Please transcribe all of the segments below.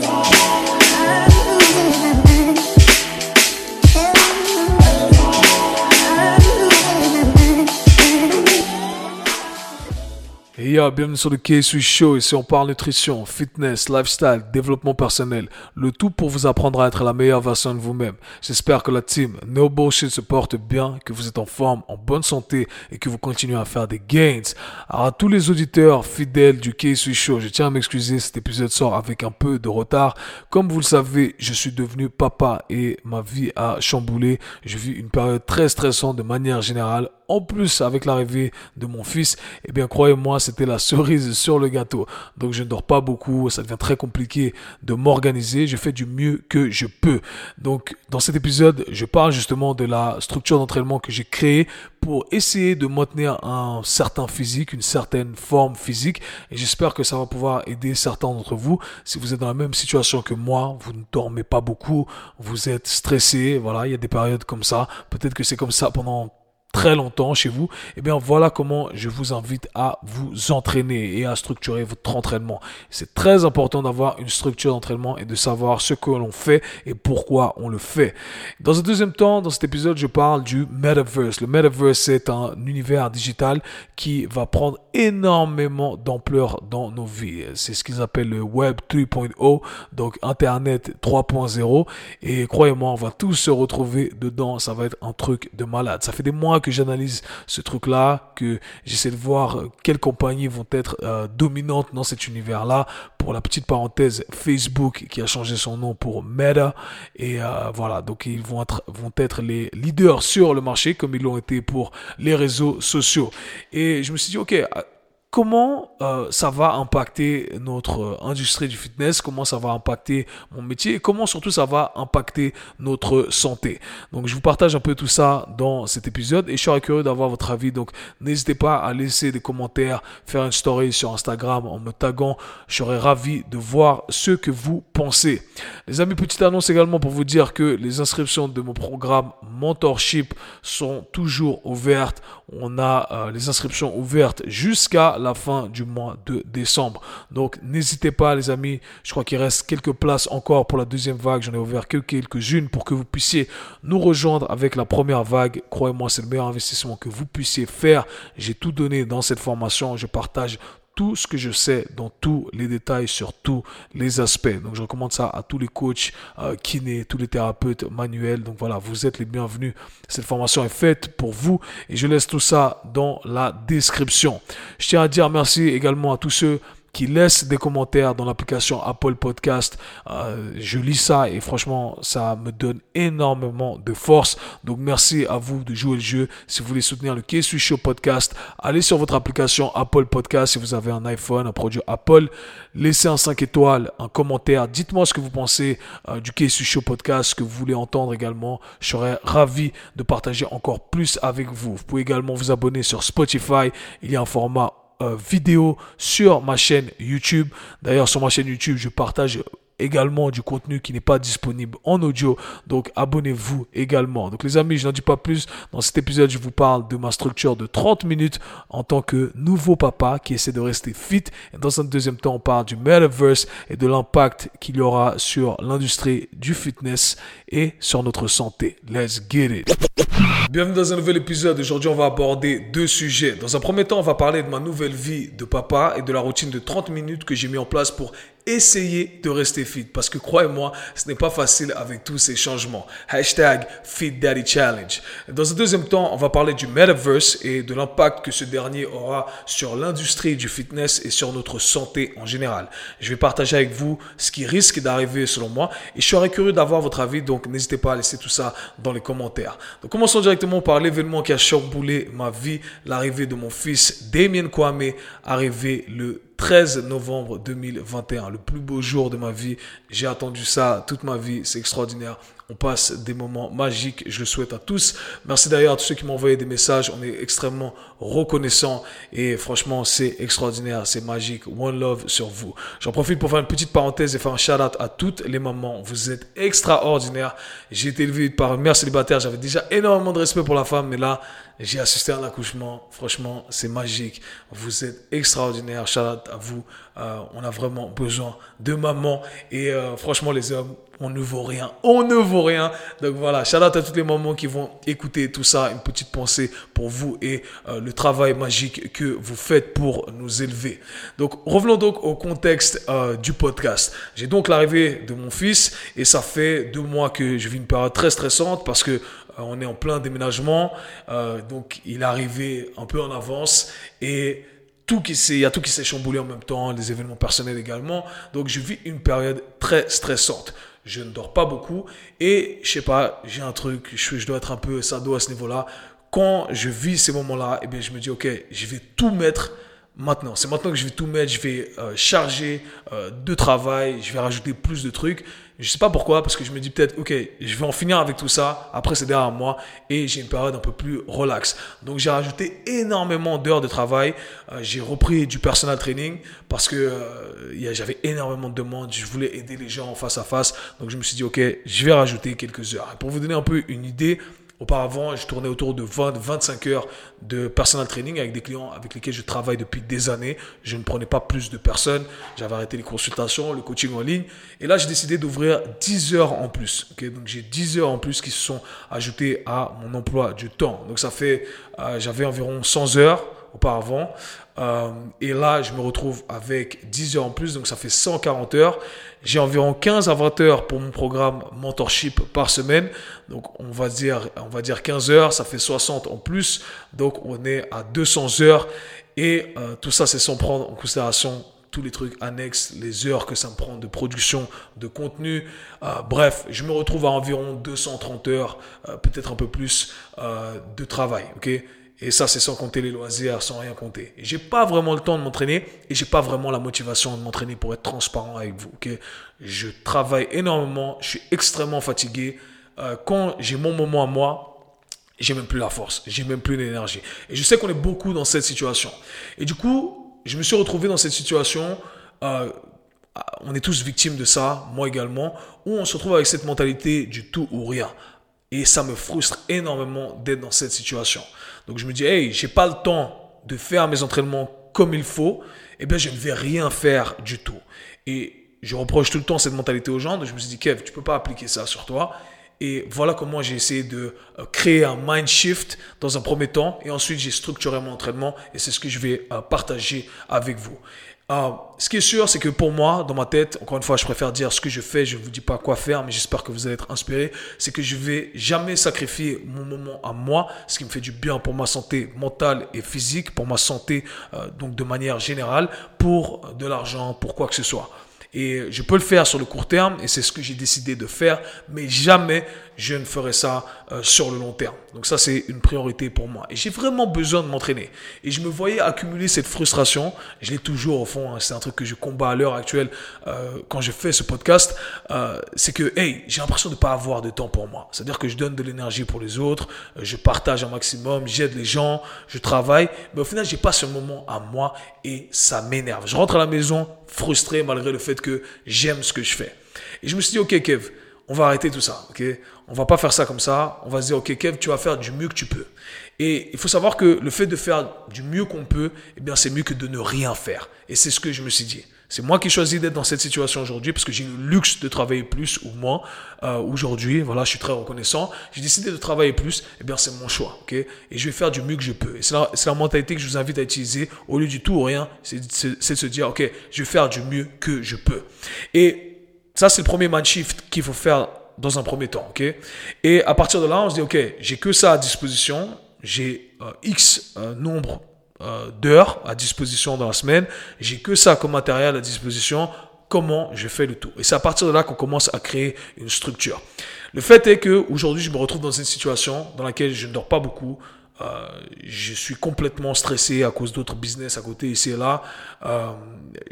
today. Bienvenue sur le K-Swiss Show. Ici, on parle nutrition, fitness, lifestyle, développement personnel. Le tout pour vous apprendre à être la meilleure version de vous-même. J'espère que la team No Bullshit se porte bien, que vous êtes en forme, en bonne santé et que vous continuez à faire des gains. Alors, à tous les auditeurs fidèles du K-Swiss Show, je tiens à m'excuser. Cet épisode sort avec un peu de retard. Comme vous le savez, je suis devenu papa et ma vie a chamboulé. Je vis une période très stressante de manière générale en plus avec l'arrivée de mon fils, eh bien croyez-moi, c'était la cerise sur le gâteau. Donc je ne dors pas beaucoup, ça devient très compliqué de m'organiser, je fais du mieux que je peux. Donc dans cet épisode, je parle justement de la structure d'entraînement que j'ai créée pour essayer de maintenir un certain physique, une certaine forme physique et j'espère que ça va pouvoir aider certains d'entre vous si vous êtes dans la même situation que moi, vous ne dormez pas beaucoup, vous êtes stressé, voilà, il y a des périodes comme ça, peut-être que c'est comme ça pendant très longtemps chez vous, et eh bien voilà comment je vous invite à vous entraîner et à structurer votre entraînement. C'est très important d'avoir une structure d'entraînement et de savoir ce que l'on fait et pourquoi on le fait. Dans un deuxième temps, dans cet épisode, je parle du Metaverse. Le Metaverse, c'est un univers digital qui va prendre énormément d'ampleur dans nos vies. C'est ce qu'ils appellent le Web 3.0, donc Internet 3.0. Et croyez-moi, on va tous se retrouver dedans. Ça va être un truc de malade. Ça fait des mois que j'analyse ce truc-là, que j'essaie de voir quelles compagnies vont être euh, dominantes dans cet univers-là. Pour la petite parenthèse, Facebook qui a changé son nom pour Meta. Et euh, voilà, donc ils vont être, vont être les leaders sur le marché comme ils l'ont été pour les réseaux sociaux. Et je me suis dit, ok, comment euh, ça va impacter notre euh, industrie du fitness, comment ça va impacter mon métier et comment surtout ça va impacter notre santé. Donc je vous partage un peu tout ça dans cet épisode et je serais curieux d'avoir votre avis. Donc n'hésitez pas à laisser des commentaires, faire une story sur Instagram en me taguant. Je serais ravi de voir ce que vous pensez. Les amis, petite annonce également pour vous dire que les inscriptions de mon programme Mentorship sont toujours ouvertes. On a euh, les inscriptions ouvertes jusqu'à la fin du mois de décembre. Donc n'hésitez pas les amis, je crois qu'il reste quelques places encore pour la deuxième vague. J'en ai ouvert que quelques-unes pour que vous puissiez nous rejoindre avec la première vague. Croyez-moi, c'est le meilleur investissement que vous puissiez faire. J'ai tout donné dans cette formation. Je partage tout ce que je sais dans tous les détails sur tous les aspects. Donc je recommande ça à tous les coachs, euh, kinés, tous les thérapeutes manuels. Donc voilà, vous êtes les bienvenus. Cette formation est faite pour vous et je laisse tout ça dans la description. Je tiens à dire merci également à tous ceux qui laisse des commentaires dans l'application Apple Podcast. Euh, je lis ça et franchement, ça me donne énormément de force. Donc merci à vous de jouer le jeu. Si vous voulez soutenir le k Show Podcast, allez sur votre application Apple Podcast. Si vous avez un iPhone, un produit Apple, laissez un 5 étoiles, un commentaire. Dites-moi ce que vous pensez euh, du k Show Podcast, ce que vous voulez entendre également. Je serais ravi de partager encore plus avec vous. Vous pouvez également vous abonner sur Spotify. Il y a un format euh, vidéo sur ma chaîne YouTube. D'ailleurs, sur ma chaîne YouTube, je partage également du contenu qui n'est pas disponible en audio. Donc abonnez-vous également. Donc les amis, je n'en dis pas plus. Dans cet épisode, je vous parle de ma structure de 30 minutes en tant que nouveau papa qui essaie de rester fit. Et dans un deuxième temps, on parle du metaverse et de l'impact qu'il y aura sur l'industrie du fitness et sur notre santé. Let's get it. Bienvenue dans un nouvel épisode. Aujourd'hui, on va aborder deux sujets. Dans un premier temps, on va parler de ma nouvelle vie de papa et de la routine de 30 minutes que j'ai mis en place pour essayez de rester fit parce que croyez-moi, ce n'est pas facile avec tous ces changements. Hashtag Fit Daddy Challenge. Dans un deuxième temps, on va parler du Metaverse et de l'impact que ce dernier aura sur l'industrie du fitness et sur notre santé en général. Je vais partager avec vous ce qui risque d'arriver selon moi et je serais curieux d'avoir votre avis, donc n'hésitez pas à laisser tout ça dans les commentaires. Donc commençons directement par l'événement qui a chamboulé ma vie, l'arrivée de mon fils Damien Kwame, arrivé le 13 novembre 2021, le plus beau jour de ma vie. J'ai attendu ça toute ma vie, c'est extraordinaire. On passe des moments magiques, je le souhaite à tous. Merci d'ailleurs à tous ceux qui m'ont envoyé des messages, on est extrêmement reconnaissants et franchement c'est extraordinaire, c'est magique. One love sur vous. J'en profite pour faire une petite parenthèse et faire un shout out à toutes les mamans. Vous êtes extraordinaires. J'ai été élevé par une mère célibataire, j'avais déjà énormément de respect pour la femme, mais là j'ai assisté à un accouchement. Franchement, c'est magique. Vous êtes extraordinaire. Shout à vous. Euh, on a vraiment besoin de maman. Et euh, franchement, les hommes, on ne vaut rien. On ne vaut rien. Donc voilà, shout out à toutes les mamans qui vont écouter tout ça. Une petite pensée pour vous et euh, le travail magique que vous faites pour nous élever. Donc revenons donc au contexte du podcast. J'ai donc l'arrivée de mon fils et ça fait deux mois que je vis une période très stressante parce que on est en plein déménagement. donc il est arrivé un peu en avance et tout qui il y a tout qui s'est chamboulé en même temps, les événements personnels également. Donc je vis une période très stressante. Je ne dors pas beaucoup et je sais pas, j'ai un truc, je, je dois être un peu sado à ce niveau-là. Quand je vis ces moments-là, eh bien je me dis ok, je vais tout mettre maintenant. C'est maintenant que je vais tout mettre, je vais euh, charger euh, de travail, je vais rajouter plus de trucs. Je sais pas pourquoi, parce que je me dis peut-être, ok, je vais en finir avec tout ça, après c'est derrière moi, et j'ai une période un peu plus relaxe. Donc j'ai rajouté énormément d'heures de travail, euh, j'ai repris du personal training, parce que j'avais énormément de demandes, je voulais aider les gens en face à face, donc je me suis dit, ok, je vais rajouter quelques heures. pour vous donner un peu une idée, Auparavant, je tournais autour de 20-25 heures de personal training avec des clients avec lesquels je travaille depuis des années. Je ne prenais pas plus de personnes. J'avais arrêté les consultations, le coaching en ligne. Et là, j'ai décidé d'ouvrir 10 heures en plus. Donc, j'ai 10 heures en plus qui se sont ajoutées à mon emploi du temps. Donc, ça fait, euh, j'avais environ 100 heures auparavant. Euh, et là, je me retrouve avec 10 heures en plus, donc ça fait 140 heures. J'ai environ 15 à 20 heures pour mon programme mentorship par semaine. Donc on va dire, on va dire 15 heures, ça fait 60 en plus. Donc on est à 200 heures. Et euh, tout ça, c'est sans prendre en considération tous les trucs annexes, les heures que ça me prend de production de contenu. Euh, bref, je me retrouve à environ 230 heures, peut-être un peu plus de travail. ok? Et ça, c'est sans compter les loisirs, sans rien compter. Et j'ai pas vraiment le temps de m'entraîner et j'ai pas vraiment la motivation de m'entraîner pour être transparent avec vous. je travaille énormément, je suis extrêmement fatigué. Euh, quand j'ai mon moment à moi, j'ai même plus la force, j'ai même plus l'énergie. Et je sais qu'on est beaucoup dans cette situation. Et du coup, je me suis retrouvé dans cette situation. Euh, on est tous victimes de ça, moi également, où on se retrouve avec cette mentalité du tout ou rien. Et ça me frustre énormément d'être dans cette situation. Donc je me dis, hey, j'ai pas le temps de faire mes entraînements comme il faut. Eh bien, je ne vais rien faire du tout. Et je reproche tout le temps cette mentalité aux gens. Donc je me suis dit, Kev, tu peux pas appliquer ça sur toi. Et voilà comment j'ai essayé de euh, créer un mind shift dans un premier temps. Et ensuite, j'ai structuré mon entraînement. Et c'est ce que je vais euh, partager avec vous. Ah, ce qui est sûr, c'est que pour moi, dans ma tête, encore une fois, je préfère dire ce que je fais, je ne vous dis pas quoi faire, mais j'espère que vous allez être inspiré, c'est que je vais jamais sacrifier mon moment à moi, ce qui me fait du bien pour ma santé mentale et physique, pour ma santé, euh, donc de manière générale, pour de l'argent, pour quoi que ce soit. Et je peux le faire sur le court terme, et c'est ce que j'ai décidé de faire, mais jamais je ne ferai ça euh, sur le long terme. Donc ça, c'est une priorité pour moi. Et j'ai vraiment besoin de m'entraîner. Et je me voyais accumuler cette frustration. Je l'ai toujours au fond. Hein. c'est un truc que je combats à l'heure actuelle euh, quand je fais ce podcast. Euh, c'est que, hey, j'ai l'impression de ne pas avoir de temps pour moi. C'est-à-dire que je donne de l'énergie pour les autres, je partage un maximum, j'aide les gens, je travaille. Mais au final, j'ai pas ce moment à moi et ça m'énerve. Je rentre à la maison frustré malgré le fait que j'aime ce que je fais. Et je me suis dit, ok Kev, on va arrêter tout ça, ok? On va pas faire ça comme ça. On va se dire, ok Kev, tu vas faire du mieux que tu peux. Et il faut savoir que le fait de faire du mieux qu'on peut, eh bien c'est mieux que de ne rien faire. Et c'est ce que je me suis dit. C'est moi qui choisis d'être dans cette situation aujourd'hui parce que j'ai le luxe de travailler plus ou moins euh, aujourd'hui. Voilà, je suis très reconnaissant. J'ai décidé de travailler plus. Eh bien, c'est mon choix, ok? Et je vais faire du mieux que je peux. Et c'est la, la, mentalité que je vous invite à utiliser au lieu du tout ou rien. C'est de se dire, ok, je vais faire du mieux que je peux. Et ça, c'est le premier mind shift qu'il faut faire dans un premier temps, ok? Et à partir de là, on se dit, ok, j'ai que ça à disposition. J'ai euh, X euh, nombre euh, d'heures à disposition dans la semaine. J'ai que ça comme matériel à disposition. Comment je fais le tout? Et c'est à partir de là qu'on commence à créer une structure. Le fait est que aujourd'hui, je me retrouve dans une situation dans laquelle je ne dors pas beaucoup. Euh, je suis complètement stressé à cause d'autres business à côté ici et là. Euh,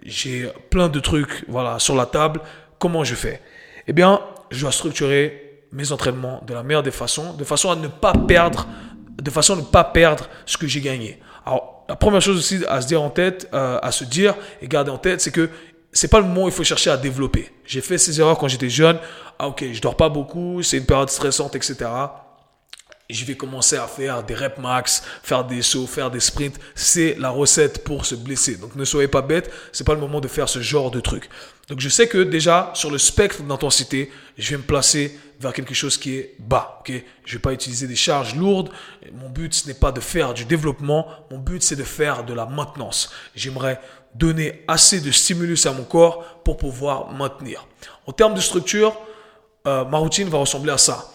j'ai plein de trucs voilà sur la table. Comment je fais? Eh bien, je dois structurer mes entraînements de la meilleure des façons, de façon à ne pas perdre, de façon à ne pas perdre ce que j'ai gagné. Alors, la première chose aussi à se dire en tête, euh, à se dire et garder en tête, c'est que c'est pas le moment où il faut chercher à développer. J'ai fait ces erreurs quand j'étais jeune. Ah ok, je dors pas beaucoup, c'est une période stressante, etc. je vais commencer à faire des reps max, faire des sauts, faire des sprints. C'est la recette pour se blesser. Donc ne soyez pas bête, c'est pas le moment de faire ce genre de truc. Donc je sais que déjà sur le spectre d'intensité, je vais me placer vers quelque chose qui est bas. Ok, je vais pas utiliser des charges lourdes. Mon but ce n'est pas de faire du développement. Mon but c'est de faire de la maintenance. J'aimerais donner assez de stimulus à mon corps pour pouvoir maintenir. En termes de structure, euh, ma routine va ressembler à ça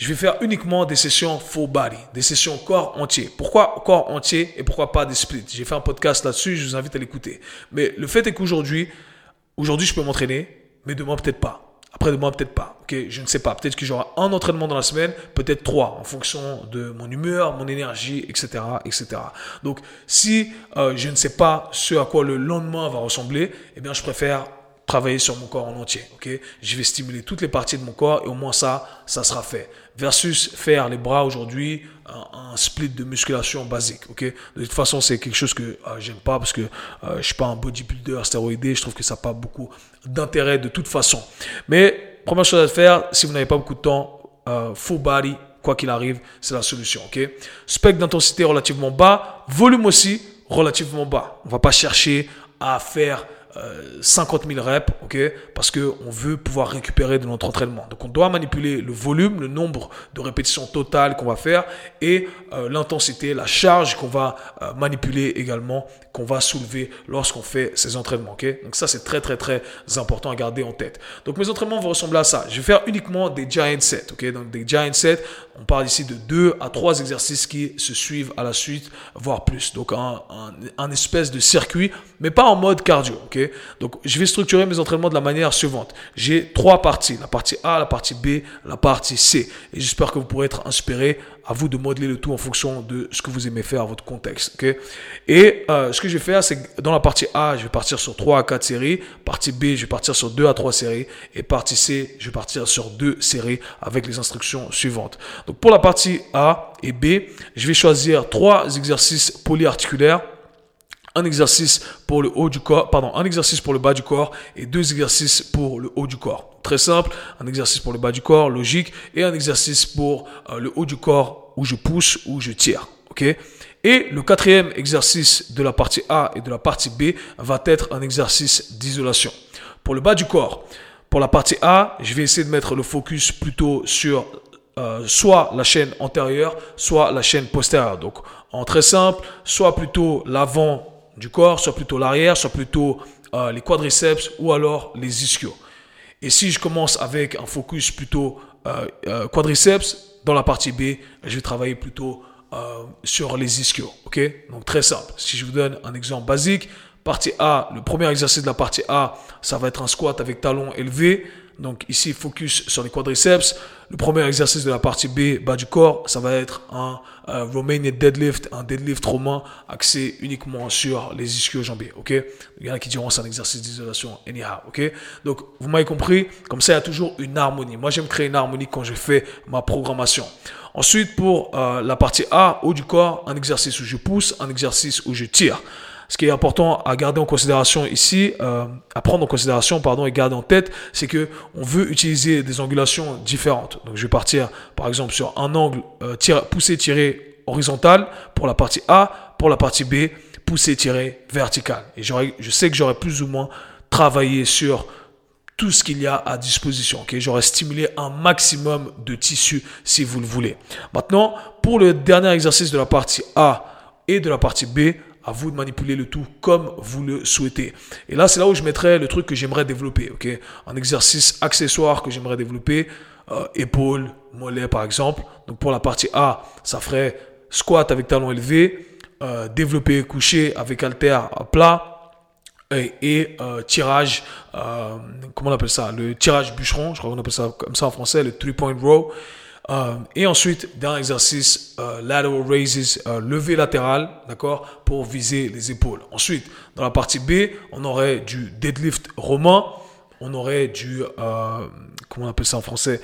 je vais faire uniquement des sessions full body, des sessions corps entier. Pourquoi corps entier et pourquoi pas des splits J'ai fait un podcast là-dessus, je vous invite à l'écouter. Mais le fait est qu'aujourd'hui, aujourd'hui je peux m'entraîner, mais demain peut-être pas. Après demain peut-être pas. Ok, je ne sais pas. Peut-être que j'aurai un entraînement dans la semaine, peut-être trois, en fonction de mon humeur, mon énergie, etc., etc. Donc si euh, je ne sais pas ce à quoi le lendemain va ressembler, eh bien je préfère travailler sur mon corps en entier. Ok, je vais stimuler toutes les parties de mon corps et au moins ça, ça sera fait. Versus faire les bras aujourd'hui, un, split de musculation basique. Ok, de toute façon c'est quelque chose que euh, j'aime pas parce que euh, je suis pas un bodybuilder stéroïdé. Je trouve que ça n'a pas beaucoup d'intérêt de toute façon. Mais première chose à faire, si vous n'avez pas beaucoup de temps, euh, full body, quoi qu'il arrive, c'est la solution. Ok, spectre d'intensité relativement bas, volume aussi relativement bas. On va pas chercher à faire 50 000 reps, ok, parce que on veut pouvoir récupérer de notre entraînement. Donc on doit manipuler le volume, le nombre de répétitions totales qu'on va faire et euh, l'intensité, la charge qu'on va euh, manipuler également, qu'on va soulever lorsqu'on fait ces entraînements, ok. Donc ça c'est très très très important à garder en tête. Donc mes entraînements vont ressembler à ça. Je vais faire uniquement des giant sets, ok. Donc des giant sets, on parle ici de deux à trois exercices qui se suivent à la suite, voire plus. Donc un, un, espèce de circuit, mais pas en mode cardio, Donc, je vais structurer mes entraînements de la manière suivante. J'ai trois parties. La partie A, la partie B, la partie C. Et j'espère que vous pourrez être inspiré à vous de modeler le tout en fonction de ce que vous aimez faire, votre contexte. Et euh, ce que je vais faire, c'est que dans la partie A, je vais partir sur 3 à 4 séries. Partie B, je vais partir sur 2 à 3 séries. Et partie C, je vais partir sur 2 séries avec les instructions suivantes. Donc pour la partie A et B, je vais choisir 3 exercices polyarticulaires un exercice pour le haut du corps, pardon, un exercice pour le bas du corps et deux exercices pour le haut du corps. Très simple, un exercice pour le bas du corps, logique, et un exercice pour euh, le haut du corps où je pousse, où je tire. Ok? Et le quatrième exercice de la partie A et de la partie B va être un exercice d'isolation. Pour le bas du corps, pour la partie A, je vais essayer de mettre le focus plutôt sur euh, soit la chaîne antérieure, soit la chaîne postérieure. Donc, en très simple, soit plutôt l'avant du corps, soit plutôt l'arrière, soit plutôt euh, les quadriceps ou alors les ischios. Et si je commence avec un focus plutôt euh, euh, quadriceps, dans la partie B, je vais travailler plutôt sur les ischios. Ok? Donc très simple. Si je vous donne un exemple basique, partie A, le premier exercice de la partie A, ça va être un squat avec talon élevé. Donc ici, focus sur les quadriceps. Le premier exercice de la partie B, bas du corps, ça va être un Romanian deadlift, un deadlift romain axé uniquement sur les ischio-jambiers. Ok? Il y en a qui diront c'est un exercice d'isolation anyhow. Ok? Donc vous m'avez compris? Comme ça, il y a toujours une harmonie. Moi, j'aime créer une harmonie quand je fais ma programmation. Ensuite, pour euh, la partie A, haut du corps, un exercice où je pousse, un exercice où je tire ce qui est important à garder en considération ici, euh, à prendre en considération, pardon, et garder en tête, c'est que on veut utiliser des angulations différentes. Donc, je vais partir, par exemple, sur un angle euh, poussé tiré horizontal pour la partie A, pour la partie B, poussé tiré vertical. Et je sais que j'aurais plus ou moins travaillé sur tout ce qu'il y a à disposition. Okay? J'aurais stimulé un maximum de tissu si vous le voulez. Maintenant, pour le dernier exercice de la partie A et de la partie B, à vous de manipuler le tout comme vous le souhaitez. Et là, c'est là où je mettrais le truc que j'aimerais développer. ok? Un exercice accessoire que j'aimerais développer, euh, épaule, mollet par exemple. Donc pour la partie A, ça ferait squat avec talon élevé, euh, développé couché avec halter plat et, euh, tirage, euh, comment on appelle ça? Le tirage bûcheron, je crois qu'on appelle ça comme ça en français, le three-point row. Euh, et ensuite, dans l'exercice euh, lateral raises, euh, levé latéral, d'accord, pour viser les épaules. Ensuite, dans la partie B, on aurait du deadlift romain, on aurait du, euh, comment on appelle ça en français,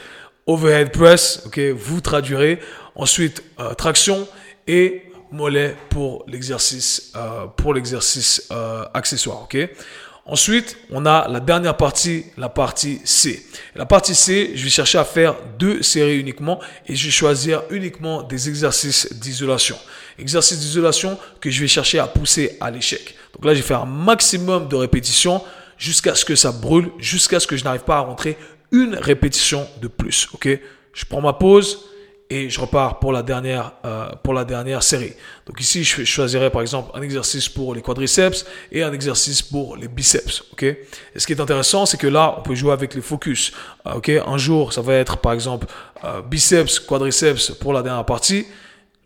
overhead press, ok, vous traduirez. Ensuite, euh, traction et mollet pour l'exercice, pour l'exercice accessoire, ok. Ensuite, on a la dernière partie, la partie C. La partie C, je vais chercher à faire deux séries uniquement et je vais choisir uniquement des exercices d'isolation. Exercices d'isolation que je vais chercher à pousser à l'échec. Donc là, je vais faire un maximum de répétitions jusqu'à ce que ça brûle, jusqu'à ce que je n'arrive pas à rentrer une répétition de plus. Ok? Je prends ma pause et je repars pour la dernière euh, pour la dernière série. Donc ici, je choisirais par exemple un exercice pour les quadriceps et un exercice pour les biceps. Ok? Et ce qui est intéressant, c'est que là, on peut jouer avec les focus. Euh, ok? Un jour, ça va être par exemple euh, biceps, quadriceps pour la dernière partie.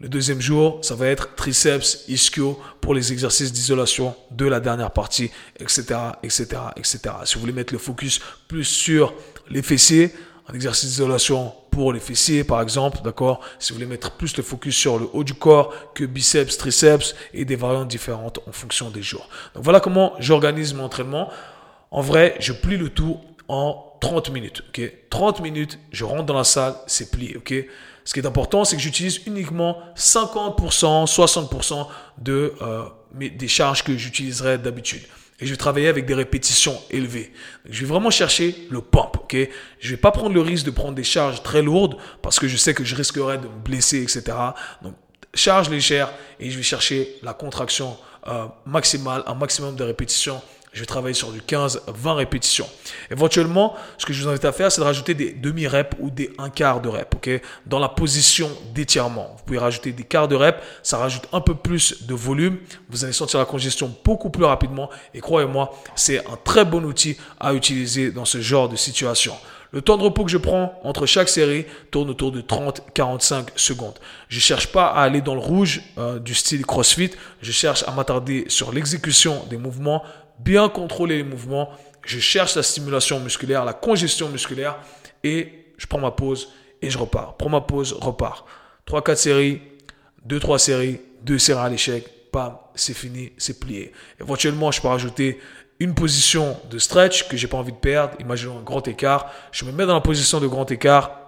Le deuxième jour, ça va être triceps, ischio pour les exercices d'isolation de la dernière partie, etc., etc., etc. Si vous voulez mettre le focus plus sur les fessiers, exercice d'isolation pour les fessiers, par exemple, d'accord? Si vous voulez mettre plus le focus sur le haut du corps que biceps, triceps et des variantes différentes en fonction des jours. Donc voilà comment j'organise mon entraînement. En vrai, je plie le tout en 30 minutes, ok? 30 minutes, je rentre dans la salle, c'est plié, ok? Ce qui est important, c'est que j'utilise uniquement 50%, 60% de, euh, des charges que j'utiliserais d'habitude et je vais travailler avec des répétitions élevées. je vais vraiment chercher le pump, ok Je vais pas prendre le risque de prendre des charges très lourdes parce que je sais que je risquerais de me blesser, etc. Donc, charge légère et je vais chercher la contraction euh, maximale, un maximum de répétitions je vais travailler sur du 15, 20 répétitions. Éventuellement, ce que je vous invite à faire, c'est de rajouter des demi-reps ou des un quart de rep, ok? Dans la position d'étirement. Vous pouvez rajouter des quarts de rep. Ça rajoute un peu plus de volume. Vous allez sentir la congestion beaucoup plus rapidement. Et croyez-moi, c'est un très bon outil à utiliser dans ce genre de situation. Le temps de repos que je prends entre chaque série tourne autour de 30-45 secondes. Je cherche pas à aller dans le rouge euh, du style CrossFit. Je cherche à m'attarder sur l'exécution des mouvements bien contrôler les mouvements, je cherche la stimulation musculaire, la congestion musculaire et je prends ma pause et je repars. Prends ma pause, repars. 3-4 séries, 2-3 séries, 2 séries à l'échec, pam, c'est fini, c'est plié. Éventuellement, je peux rajouter une position de stretch que j'ai pas envie de perdre. Imaginons un grand écart. Je me mets dans la position de grand écart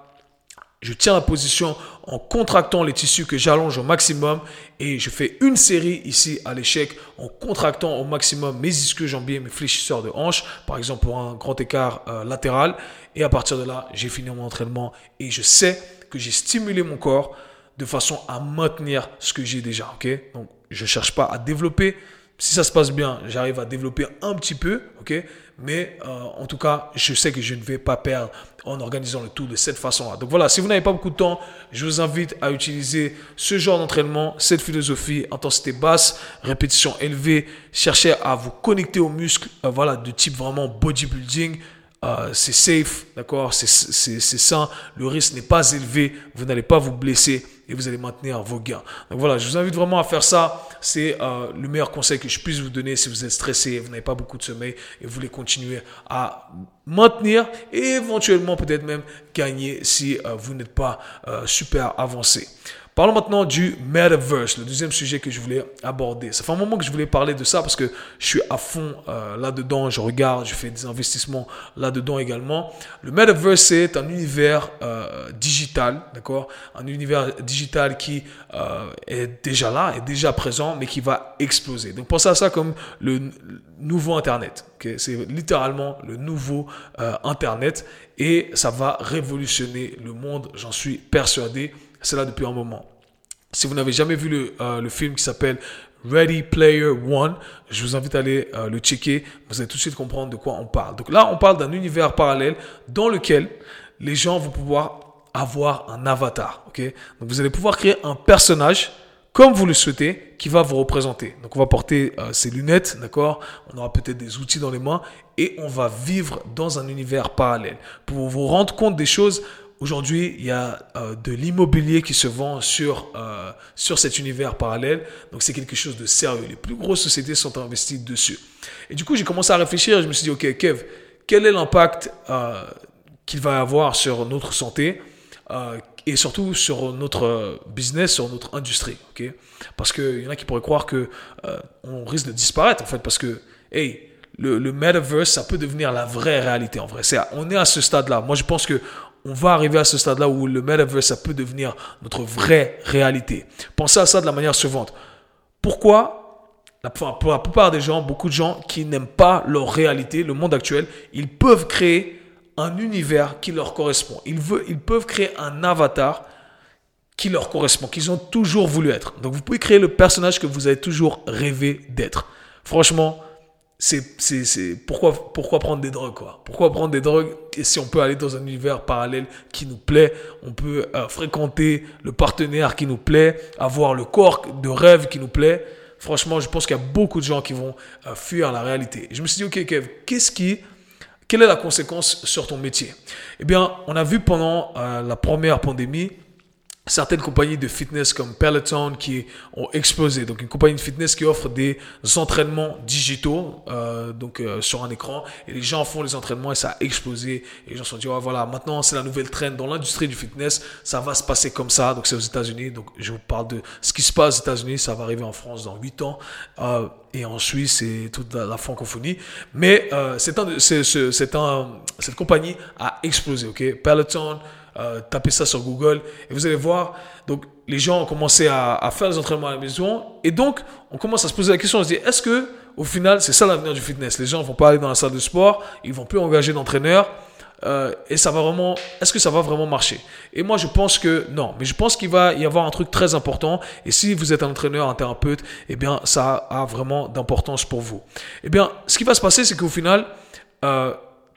je tiens la position en contractant les tissus que j'allonge au maximum et je fais une série ici à l'échec en contractant au maximum mes ischios jambiers, mes fléchisseurs de hanches, par exemple pour un grand écart euh, latéral. Et à partir de là, j'ai fini mon entraînement et je sais que j'ai stimulé mon corps de façon à maintenir ce que j'ai déjà. Ok? Donc, je cherche pas à développer. Si ça se passe bien, j'arrive à développer un petit peu. Ok? Mais euh, en tout cas, je sais que je ne vais pas perdre en organisant le tout de cette façon-là. Donc voilà, si vous n'avez pas beaucoup de temps, je vous invite à utiliser ce genre d'entraînement, cette philosophie, intensité basse, répétition élevée, cherchez à vous connecter aux muscles, euh, voilà, de type vraiment bodybuilding. Euh, c'est safe, d'accord, c'est sain, le risque n'est pas élevé, vous n'allez pas vous blesser et vous allez maintenir vos gains. Donc voilà, je vous invite vraiment à faire ça. C'est euh, le meilleur conseil que je puisse vous donner si vous êtes stressé, vous n'avez pas beaucoup de sommeil et vous voulez continuer à maintenir et éventuellement peut-être même gagner si euh, vous n'êtes pas euh, super avancé. Parlons maintenant du metaverse, le deuxième sujet que je voulais aborder. Ça fait un moment que je voulais parler de ça parce que je suis à fond euh, là-dedans, je regarde, je fais des investissements là-dedans également. Le metaverse, c'est un univers euh, digital, d'accord? Un univers digital qui euh, est déjà là, est déjà présent, mais qui va exploser. Donc pensez à ça comme le nouveau Internet. C'est littéralement le nouveau Internet et ça va révolutionner le monde, j'en suis persuadé c'est là depuis un moment. Si vous n'avez jamais vu le, euh, le film qui s'appelle Ready Player One, je vous invite à aller euh, le checker. Vous allez tout de suite comprendre de quoi on parle. Donc là, on parle d'un univers parallèle dans lequel les gens vont pouvoir avoir un avatar. Vous allez pouvoir créer un personnage comme vous le souhaitez, qui va vous représenter. Donc on va porter euh, ses lunettes, d'accord? On aura peut-être des outils dans les mains et on va vivre dans un univers parallèle. Pour vous rendre compte des choses, Aujourd'hui, il y a euh, de l'immobilier qui se vend sur, euh, sur cet univers parallèle. Donc, c'est quelque chose de sérieux. Les plus grosses sociétés sont investies dessus. Et du coup, j'ai commencé à réfléchir. Je me suis dit, OK, Kev, quel est l'impact euh, qu'il va avoir sur notre santé et surtout sur notre business, sur notre industrie. ok? Parce qu'il y en a qui pourraient croire que on risque de disparaître, en fait, parce que, hey, le, le, metaverse, ça peut devenir la vraie réalité en vrai. on est à ce stade-là. Moi, je pense que on va arriver à ce stade-là où le metaverse, ça peut devenir notre vraie réalité. Pensez à ça de la manière suivante. Pourquoi pour la plupart des gens, beaucoup de gens qui n'aiment pas leur réalité, le monde actuel, ils peuvent créer un univers qui leur correspond. Ils, veulent, ils peuvent créer un avatar qui leur correspond, qu'ils ont toujours voulu être. Donc vous pouvez créer le personnage que vous avez toujours rêvé d'être. Franchement, c'est, pourquoi, prendre des drogues quoi? Pourquoi prendre des drogues? Si on peut aller dans un univers parallèle qui nous plaît, on peut euh, fréquenter le partenaire qui nous plaît, avoir le corps de rêve qui nous plaît. Franchement, je pense qu'il y a beaucoup de gens qui vont euh, fuir la réalité. Je me suis dit, ok Kev, qu'est-ce qui, quelle est la conséquence sur ton métier? Eh bien, on a vu pendant euh, la première pandémie certaines compagnies de fitness comme Peloton qui ont explosé. Donc une compagnie de fitness qui offre des entraînements digitaux euh, donc euh, sur un écran et les gens font les entraînements et ça a explosé. Et les gens se sont dit voilà maintenant c'est la nouvelle trend dans l'industrie du fitness, ça va se passer comme ça. Donc c'est aux États-Unis. Donc je vous parle de ce qui se passe aux États-Unis, ça va arriver en France dans 8 ans. Euh, et en Suisse et toute la, francophonie. Mais euh, c'est un, c'est, c'est un, cette compagnie a explosé, ok? Peloton, euh, tapez ça sur Google et vous allez voir. Donc, les gens ont commencé à, faire des entraînements à la maison et donc on commence à se poser la question, on se dit, est-ce que au final, c'est ça l'avenir du fitness? Les gens vont pas aller dans la salle de sport, ils vont plus engager d'entraîneurs. Euh, et ça va vraiment, est-ce que ça va vraiment marcher? Et moi, je pense que non, mais je pense qu'il va y avoir un truc très important. Et si vous êtes un entraîneur, un thérapeute, eh bien, ça a vraiment d'importance pour vous. Eh bien, ce qui va se passer, c'est qu'au final, euh,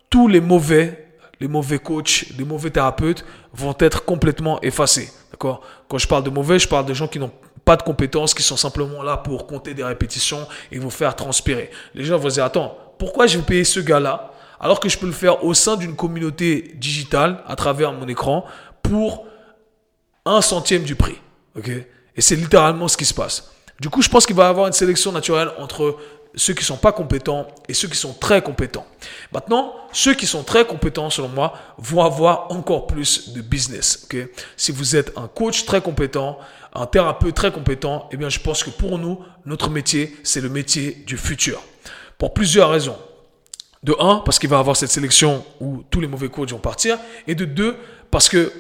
tous les mauvais les mauvais coachs, les mauvais thérapeutes vont être complètement effacés. D'accord? Quand je parle de mauvais, je parle de gens qui n'ont pas de compétences, qui sont simplement là pour compter des répétitions et vous faire transpirer. Les gens vont se dire, attends, pourquoi je vais payer ce gars-là alors que je peux le faire au sein d'une communauté digitale à travers mon écran pour un centième du prix. ok? Et c'est littéralement ce qui se passe. Du coup, je pense qu'il va y avoir une sélection naturelle entre ceux qui sont pas compétents et ceux qui sont très compétents. Maintenant, ceux qui sont très compétents, selon moi, vont avoir encore plus de business. Okay? Si vous êtes un coach très compétent, un thérapeute très compétent, eh bien, je pense que pour nous, notre métier, c'est le métier du futur. Pour plusieurs raisons. De un, parce qu'il va y avoir cette sélection où tous les mauvais coachs vont partir. Et de deux, parce que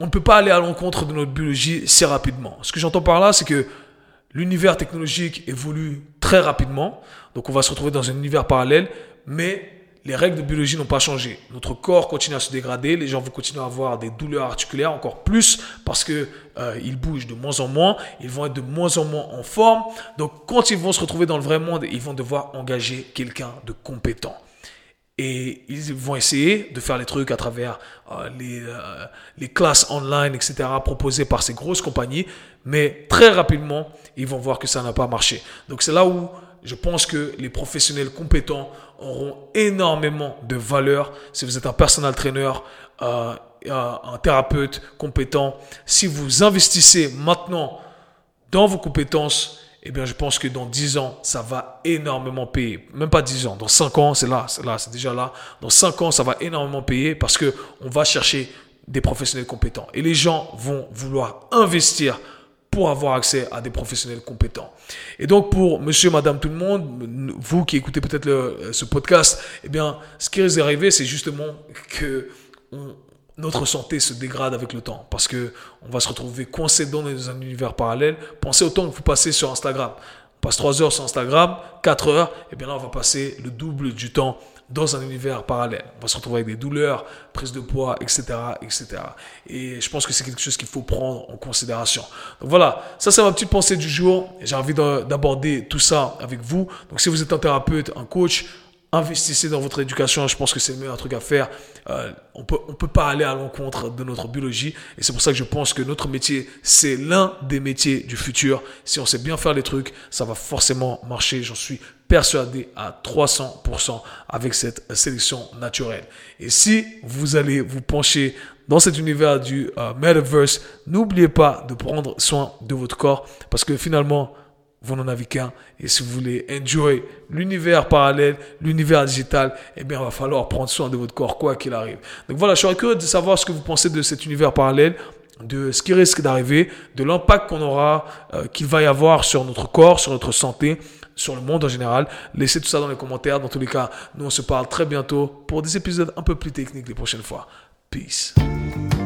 on ne peut pas aller à l'encontre de notre biologie si rapidement. Ce que j'entends par là, c'est que l'univers technologique évolue très rapidement. Donc on va se retrouver dans un univers parallèle, mais les règles de biologie n'ont pas changé. Notre corps continue à se dégrader, les gens vont continuer à avoir des douleurs articulaires encore plus parce que euh, ils bougent de moins en moins, ils vont être de moins en moins en forme. Donc quand ils vont se retrouver dans le vrai monde, ils vont devoir engager quelqu'un de compétent. Et ils vont essayer de faire les trucs à travers euh, les, euh, les classes online, etc., proposées par ces grosses compagnies. Mais très rapidement, ils vont voir que ça n'a pas marché. Donc c'est là où je pense que les professionnels compétents auront énormément de valeur. Si vous êtes un personal trainer, euh, un thérapeute compétent, si vous investissez maintenant dans vos compétences, eh bien, je pense que dans 10 ans, ça va énormément payer. Même pas 10 ans, dans 5 ans, c'est là, c'est là, c'est déjà là. Dans 5 ans, ça va énormément payer parce que on va chercher des professionnels compétents. Et les gens vont vouloir investir pour avoir accès à des professionnels compétents. Et donc pour monsieur, madame, tout le monde, vous qui écoutez peut-être ce podcast, eh bien, ce qui risque d'arriver, c'est justement que on, notre santé se dégrade avec le temps parce que on va se retrouver coincé dans un univers parallèle. Pensez au temps que vous passez sur Instagram. On passe 3 heures sur Instagram, 4 heures, et bien là on va passer le double du temps dans un univers parallèle. On va se retrouver avec des douleurs, prise de poids, etc., etc. Et je pense que c'est quelque chose qu'il faut prendre en considération. Donc voilà, ça c'est ma petite pensée du jour. J'ai envie d'aborder tout ça avec vous. Donc si vous êtes un thérapeute, un coach, investissez dans votre éducation. Je pense que c'est le meilleur truc à faire. Euh, on peut, on peut pas aller à l'encontre de notre biologie. Et c'est pour ça que je pense que notre métier, c'est l'un des métiers du futur. Si on sait bien faire les trucs, ça va forcément marcher. J'en suis persuadé à 300% avec cette sélection naturelle. Et si vous allez vous pencher dans cet univers du euh, metaverse, n'oubliez pas de prendre soin de votre corps parce que finalement, vous n'en avez qu'un. Et si vous voulez enjoy l'univers parallèle, l'univers digital, eh bien, il va falloir prendre soin de votre corps, quoi qu'il arrive. Donc voilà, je suis curieux de savoir ce que vous pensez de cet univers parallèle, de ce qui risque d'arriver, de l'impact qu'on aura, euh, qu'il va y avoir sur notre corps, sur notre santé, sur le monde en général. Laissez tout ça dans les commentaires. Dans tous les cas, nous, on se parle très bientôt pour des épisodes un peu plus techniques les prochaines fois. Peace.